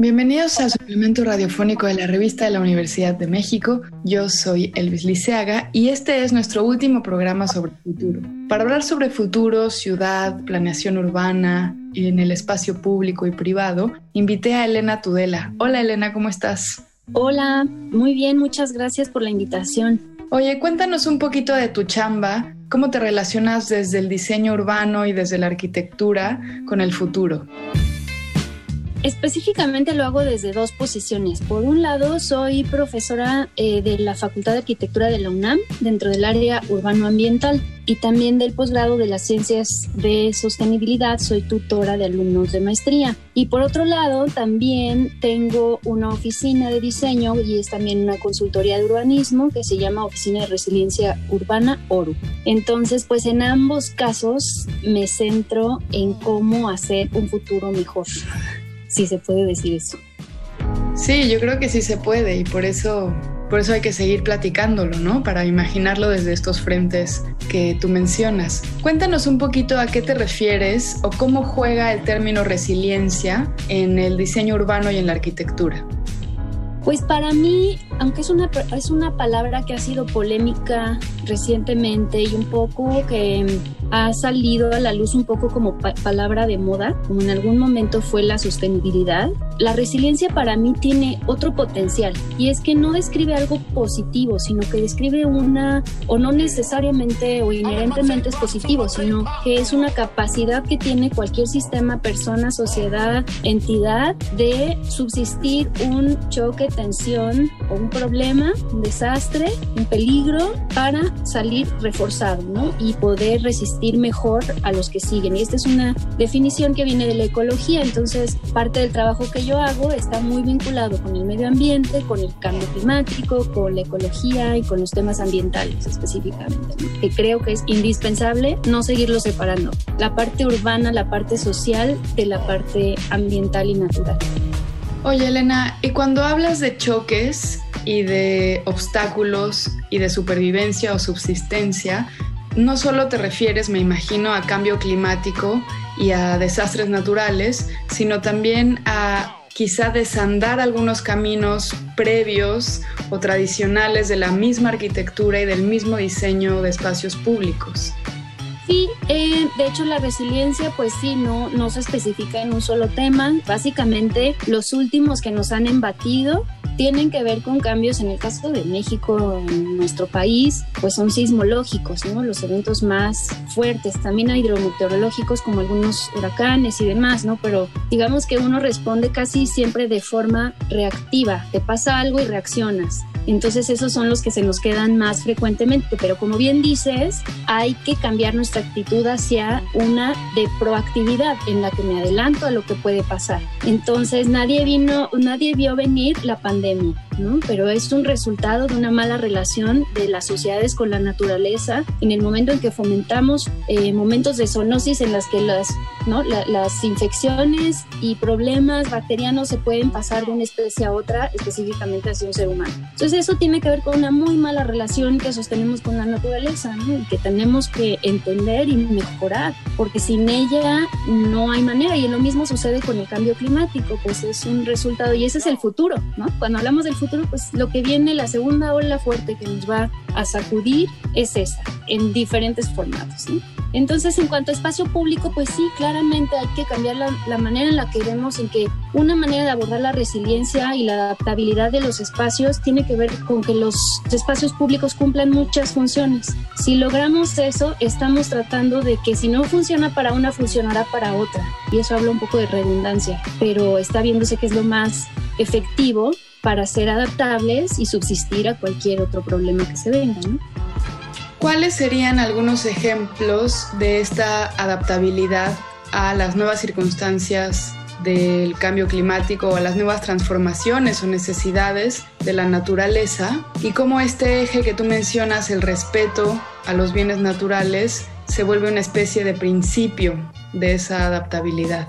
Bienvenidos al suplemento radiofónico de la revista de la Universidad de México. Yo soy Elvis Liceaga y este es nuestro último programa sobre futuro. Para hablar sobre futuro, ciudad, planeación urbana, en el espacio público y privado, invité a Elena Tudela. Hola Elena, ¿cómo estás? Hola, muy bien, muchas gracias por la invitación. Oye, cuéntanos un poquito de tu chamba, cómo te relacionas desde el diseño urbano y desde la arquitectura con el futuro. Específicamente lo hago desde dos posiciones. Por un lado, soy profesora eh, de la Facultad de Arquitectura de la UNAM dentro del área urbano-ambiental y también del posgrado de las ciencias de sostenibilidad. Soy tutora de alumnos de maestría. Y por otro lado, también tengo una oficina de diseño y es también una consultoría de urbanismo que se llama Oficina de Resiliencia Urbana ORU. Entonces, pues en ambos casos me centro en cómo hacer un futuro mejor si se puede decir eso. Sí, yo creo que sí se puede y por eso, por eso hay que seguir platicándolo, ¿no? Para imaginarlo desde estos frentes que tú mencionas. Cuéntanos un poquito a qué te refieres o cómo juega el término resiliencia en el diseño urbano y en la arquitectura. Pues para mí, aunque es una, es una palabra que ha sido polémica recientemente y un poco que ha salido a la luz un poco como palabra de moda, como en algún momento fue la sostenibilidad, la resiliencia para mí tiene otro potencial. Y es que no describe algo positivo, sino que describe una, o no necesariamente o inherentemente es positivo, sino que es una capacidad que tiene cualquier sistema, persona, sociedad, entidad de subsistir un choque tensión o un problema, un desastre, un peligro para salir reforzado ¿no? y poder resistir mejor a los que siguen. Y esta es una definición que viene de la ecología, entonces parte del trabajo que yo hago está muy vinculado con el medio ambiente, con el cambio climático, con la ecología y con los temas ambientales específicamente, que creo que es indispensable no seguirlo separando. La parte urbana, la parte social de la parte ambiental y natural. Oye, Elena, y cuando hablas de choques y de obstáculos y de supervivencia o subsistencia, no solo te refieres, me imagino, a cambio climático y a desastres naturales, sino también a quizá desandar algunos caminos previos o tradicionales de la misma arquitectura y del mismo diseño de espacios públicos. Sí, eh, de hecho la resiliencia pues sí, no, no se especifica en un solo tema. Básicamente los últimos que nos han embatido tienen que ver con cambios en el caso de México, en nuestro país, pues son sismológicos, ¿no? Los eventos más fuertes, también hay hidrometeorológicos como algunos huracanes y demás, ¿no? Pero digamos que uno responde casi siempre de forma reactiva, te pasa algo y reaccionas. Entonces esos son los que se nos quedan más frecuentemente, pero como bien dices, hay que cambiar nuestra actitud hacia una de proactividad en la que me adelanto a lo que puede pasar. Entonces nadie vino, nadie vio venir la pandemia pero es un resultado de una mala relación de las sociedades con la naturaleza en el momento en que fomentamos eh, momentos de zoonosis en las que las, ¿no? las infecciones y problemas bacterianos se pueden pasar de una especie a otra, específicamente hacia un ser humano. Entonces eso tiene que ver con una muy mala relación que sostenemos con la naturaleza y que tenemos que entender y mejorar, porque sin ella no hay manera. Y lo mismo sucede con el cambio climático, pues es un resultado y ese es el futuro. ¿no? Cuando hablamos del futuro, pues lo que viene, la segunda ola fuerte que nos va a sacudir es esa, en diferentes formatos. Entonces, en cuanto a espacio público, pues sí, claramente hay que cambiar la, la, manera en la que vemos en que una manera de abordar la resiliencia y la adaptabilidad de los espacios tiene que ver con que los espacios públicos cumplan muchas funciones. Si logramos eso, estamos tratando de que si no funciona para una, funcionará para otra. Y eso habla un poco de redundancia, pero está viéndose que es lo más efectivo para ser adaptables y subsistir a cualquier otro problema que se venga. ¿Cuáles serían algunos ejemplos de esta adaptabilidad a las nuevas circunstancias del cambio climático o a las nuevas transformaciones o necesidades de la naturaleza y cómo este eje que tú mencionas, el respeto a los bienes naturales, se vuelve una especie de principio de esa adaptabilidad.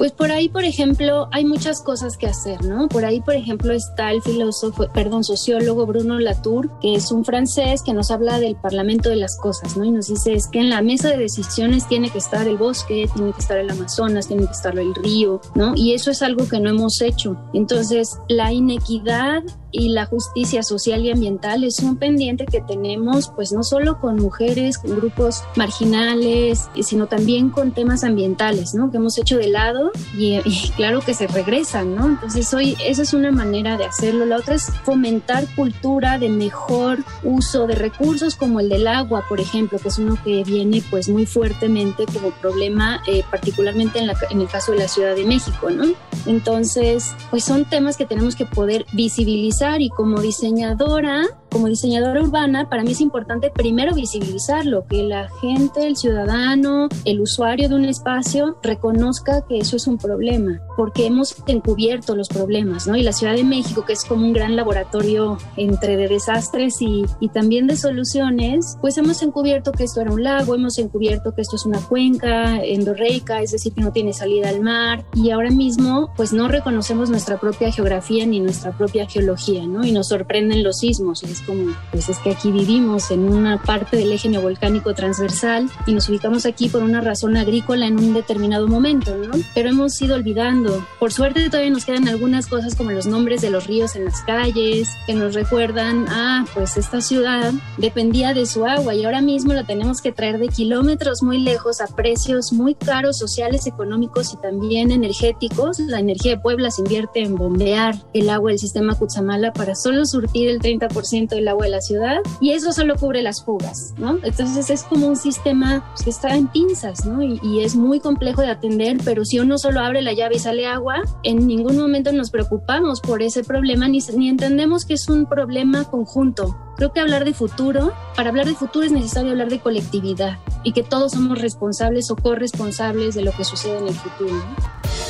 Pues por ahí, por ejemplo, hay muchas cosas que hacer, ¿no? Por ahí, por ejemplo, está el filósofo, perdón, sociólogo Bruno Latour, que es un francés que nos habla del parlamento de las cosas, ¿no? Y nos dice es que en la mesa de decisiones tiene que estar el bosque, tiene que estar el Amazonas, tiene que estar el río, ¿no? Y eso es algo que no hemos hecho. Entonces, la inequidad y la justicia social y ambiental es un pendiente que tenemos pues no solo con mujeres, con grupos marginales, sino también con temas ambientales, ¿no? Que hemos hecho de lado y, claro que se regresan, ¿no? Entonces hoy esa es una manera de hacerlo. La otra es fomentar cultura de mejor uso de recursos como el del agua, por ejemplo, que es uno que viene pues muy fuertemente como problema, eh, particularmente en, la, en el caso de la Ciudad de México, ¿no? Entonces, pues son temas que tenemos que poder visibilizar y como diseñadora como diseñadora urbana, para mí es importante primero visibilizarlo, que la gente, el ciudadano, el usuario de un espacio reconozca que eso es un problema, porque hemos encubierto los problemas, ¿no? Y la Ciudad de México, que es como un gran laboratorio entre de desastres y, y también de soluciones, pues hemos encubierto que esto era un lago, hemos encubierto que esto es una cuenca endorreica, es decir, que no tiene salida al mar, y ahora mismo, pues no reconocemos nuestra propia geografía ni nuestra propia geología, ¿no? Y nos sorprenden los sismos, como, pues es que aquí vivimos en una parte del eje neovolcánico transversal y nos ubicamos aquí por una razón agrícola en un determinado momento, ¿no? Pero hemos ido olvidando. Por suerte todavía nos quedan algunas cosas como los nombres de los ríos en las calles, que nos recuerdan, ah, pues esta ciudad dependía de su agua y ahora mismo la tenemos que traer de kilómetros muy lejos a precios muy caros, sociales, económicos y también energéticos. La energía de Puebla se invierte en bombear el agua del sistema Cutzamala para solo surtir el 30% el agua de la ciudad y eso solo cubre las fugas, ¿no? Entonces es como un sistema pues, que está en pinzas, ¿no? Y, y, es muy complejo de atender, pero si uno solo abre la llave y sale agua, en ningún momento nos preocupamos por ese problema ni, ni entendemos que es un problema conjunto. Creo que hablar de futuro, para hablar de futuro es necesario hablar de colectividad y que todos somos responsables o corresponsables de lo que sucede en el futuro.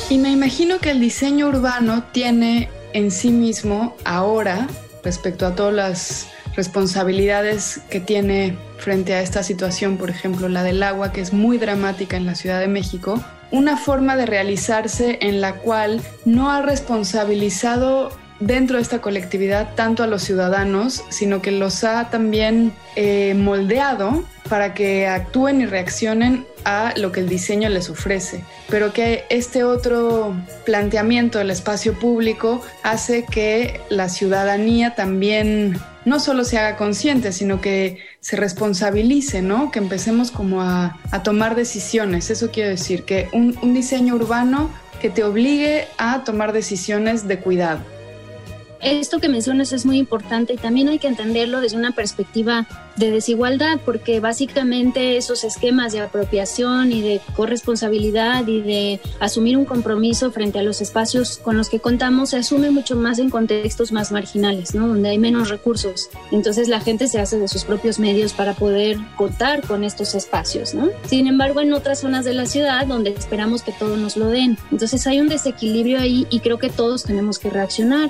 Y me imagino que el diseño urbano tiene en sí mismo ahora respecto a todas las responsabilidades que tiene frente a esta situación, por ejemplo, la del agua, que es muy dramática en la Ciudad de México, una forma de realizarse en la cual no ha responsabilizado dentro de esta colectividad tanto a los ciudadanos, sino que los ha también eh, moldeado para que actúen y reaccionen a lo que el diseño les ofrece, pero que este otro planteamiento del espacio público hace que la ciudadanía también no solo se haga consciente, sino que se responsabilice, ¿no? Que empecemos como a, a tomar decisiones. Eso quiere decir que un, un diseño urbano que te obligue a tomar decisiones de cuidado esto que mencionas es muy importante y también hay que entenderlo desde una perspectiva de desigualdad, porque básicamente esos esquemas de apropiación y de corresponsabilidad y de asumir un compromiso frente a los espacios con los que contamos se asume mucho más en contextos más marginales, ¿no? donde hay menos recursos. Entonces la gente se hace de sus propios medios para poder contar con estos espacios. ¿no? Sin embargo, en otras zonas de la ciudad donde esperamos que todos nos lo den. Entonces hay un desequilibrio ahí y creo que todos tenemos que reaccionar.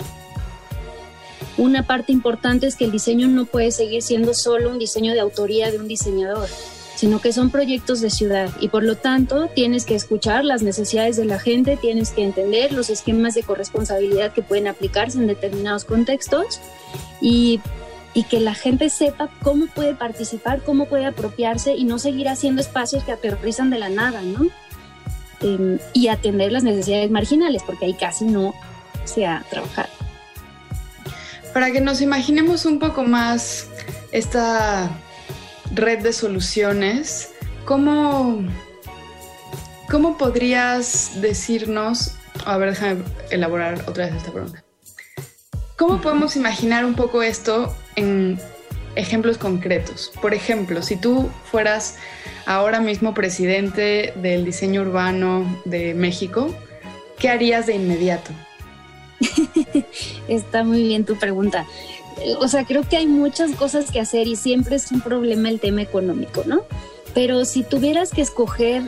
Una parte importante es que el diseño no puede seguir siendo solo un diseño de autoría de un diseñador, sino que son proyectos de ciudad y por lo tanto tienes que escuchar las necesidades de la gente, tienes que entender los esquemas de corresponsabilidad que pueden aplicarse en determinados contextos y, que la gente sepa cómo puede participar, cómo puede apropiarse y no seguir haciendo espacios que aterrorizan de la nada, ¿no? Eh, y atender las necesidades marginales, porque ahí casi no se ha trabajado. Para que nos imaginemos un poco más esta red de soluciones, ¿cómo, cómo podrías decirnos, a ver, déjame elaborar otra vez esta pregunta. ¿Cómo podemos imaginar un poco esto en ejemplos concretos? Por ejemplo, si tú fueras ahora mismo presidente del diseño urbano de México, ¿qué harías de inmediato? Está muy bien tu pregunta. O sea, creo que hay muchas cosas que hacer y siempre es un problema el tema económico, ¿no? Pero si tuvieras que escoger,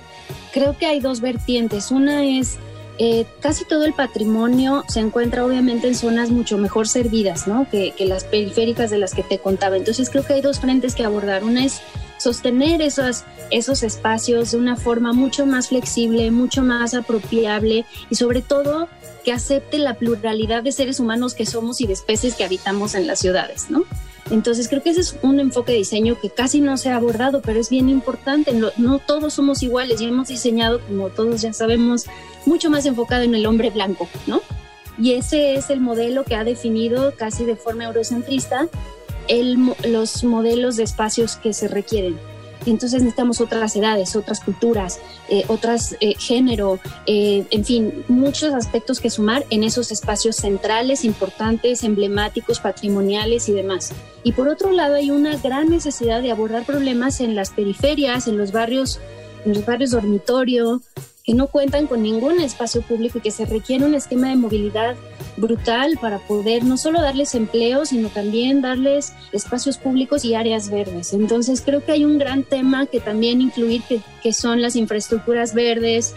creo que hay dos vertientes. Una es eh, casi todo el patrimonio se encuentra obviamente en zonas mucho mejor servidas, ¿no? Que, que, las periféricas de las que te contaba. Entonces creo que hay dos frentes que abordar. Una es sostener esos, esos espacios de una forma mucho más flexible, mucho más apropiable y sobre todo que acepte la pluralidad de seres humanos que somos y de especies que habitamos en las ciudades, ¿no? Entonces creo que ese es un enfoque de diseño que casi no se ha abordado, pero es bien importante. No, todos somos iguales y hemos diseñado, como todos ya sabemos, mucho más enfocado en el hombre blanco, ¿no? Y ese es el modelo que ha definido casi de forma eurocentrista el, los modelos de espacios que se requieren. Entonces necesitamos otras edades, otras culturas, eh, otras eh, género, eh, en fin, muchos aspectos que sumar en esos espacios centrales, importantes, emblemáticos, patrimoniales y demás. Y por otro lado hay una gran necesidad de abordar problemas en las periferias, en los barrios, en los barrios dormitorio, que no cuentan con ningún espacio público y que se requiere un esquema de movilidad brutal para poder no solo darles empleo, sino también darles espacios públicos y áreas verdes. Entonces creo que hay un gran tema que también incluir, que, que son las infraestructuras verdes,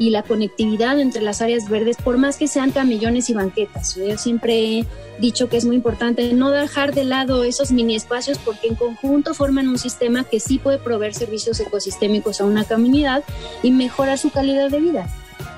y la conectividad entre las áreas verdes, por más que sean camillones y banquetas. Yo siempre he dicho que es muy importante no dejar de lado esos mini espacios porque en conjunto forman un sistema que sí puede proveer servicios ecosistémicos a una comunidad y mejorar su calidad de vida.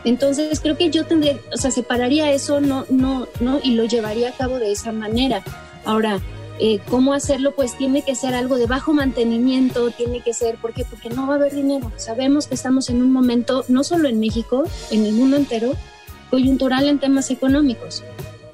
Entonces creo que yo tendría, o sea, separaría eso, no, no, no, y lo llevaría a cabo de esa manera. Ahora, eh, cómo hacerlo, pues tiene que ser algo de bajo mantenimiento, tiene que ser, ¿por qué? Porque no va a haber dinero. Sabemos que estamos en un momento, no solo en México, en el mundo entero, coyuntural en temas económicos.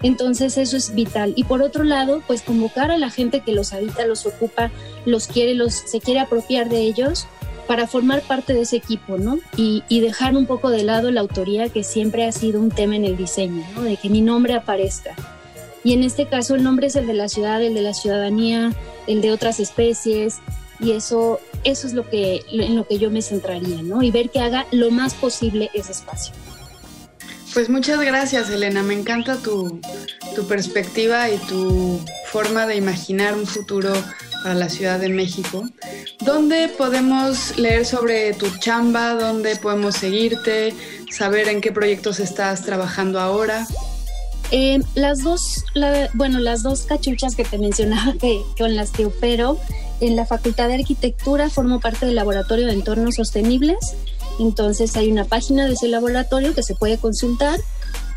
Entonces eso es vital. Y por otro lado, pues convocar a la gente que los habita, los ocupa, los quiere, los se quiere apropiar de ellos para formar parte de ese equipo, ¿no? Y, y, dejar un poco de lado la autoría que siempre ha sido un tema en el diseño, ¿no? De que mi nombre aparezca. Y en este caso el nombre es el de la ciudad, el de la ciudadanía, el de otras especies, y eso, eso es lo que, en lo que yo me centraría, ¿no? Y ver que haga lo más posible ese espacio. Pues muchas gracias, Elena. Me encanta tu, tu perspectiva y tu forma de imaginar un futuro para la Ciudad de México. ¿Dónde podemos leer sobre tu chamba? ¿Dónde podemos seguirte? ¿Saber en qué proyectos estás trabajando ahora? Eh, las dos, bueno, las dos cachuchas que te mencionaba que con las que opero en la Facultad de Arquitectura formo parte del Laboratorio de Entornos Sostenibles. Entonces hay una página de ese laboratorio que se puede consultar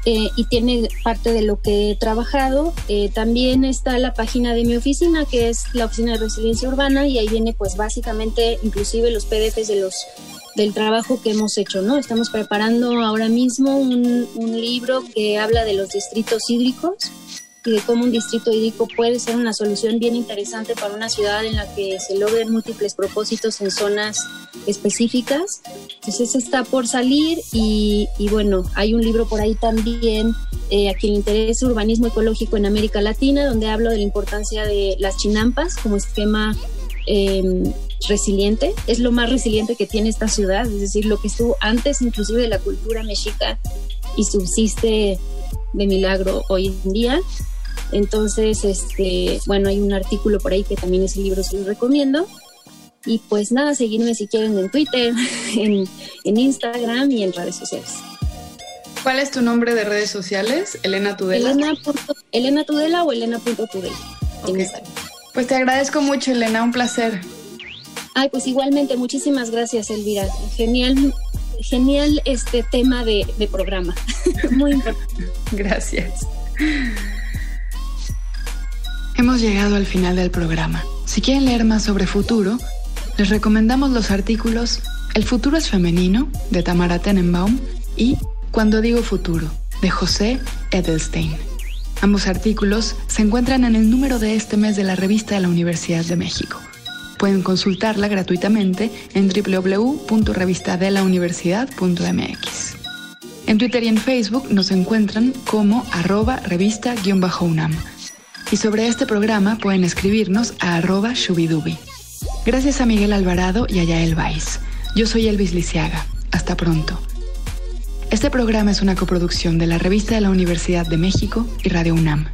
eh, y tiene parte de lo que he trabajado. Eh, también está la página de mi oficina, que es la Oficina de Resiliencia Urbana, y ahí viene pues básicamente inclusive los PDFs de los del trabajo que hemos hecho, ¿no? Estamos preparando ahora mismo un, libro que habla de los distritos hídricos y de cómo un distrito hídrico puede ser una solución bien interesante para una ciudad en la que se logren múltiples propósitos en zonas específicas. Entonces está por salir y, bueno, hay un libro por ahí también eh, a quien le interesa urbanismo ecológico en América Latina, donde hablo de la importancia de las chinampas como esquema eh, resiliente, es lo más resiliente que tiene esta ciudad, es decir, lo que estuvo antes inclusive de la cultura mexica y subsiste de milagro hoy en día. Entonces, este, bueno, hay un artículo por ahí que también ese libro se lo recomiendo. Y pues nada, seguirme si quieren en Twitter, en, en Instagram y en redes sociales. ¿Cuál es tu nombre de redes sociales? Elena Tudela. Elena, Elena Tudela o Elena.tudela. Okay. Pues te agradezco mucho, Elena, un placer. Ay, pues igualmente, muchísimas gracias, Elvira. Genial, genial este tema de, de programa. Muy importante. Gracias. Hemos llegado al final del programa. Si quieren leer más sobre futuro, les recomendamos los artículos El futuro es femenino, de Tamara Tenenbaum, y Cuando digo futuro, de José Edelstein. Ambos artículos se encuentran en el número de este mes de la revista de la Universidad de México. Pueden consultarla gratuitamente en www.revistadelauniversidad.mx. En Twitter y en Facebook nos encuentran como arroba revista-unam. Y sobre este programa pueden escribirnos a arroba shubidubi. Gracias a Miguel Alvarado y a Yael Vais. Yo soy Elvis Lisiaga. Hasta pronto. Este programa es una coproducción de la Revista de la Universidad de México y Radio UNAM.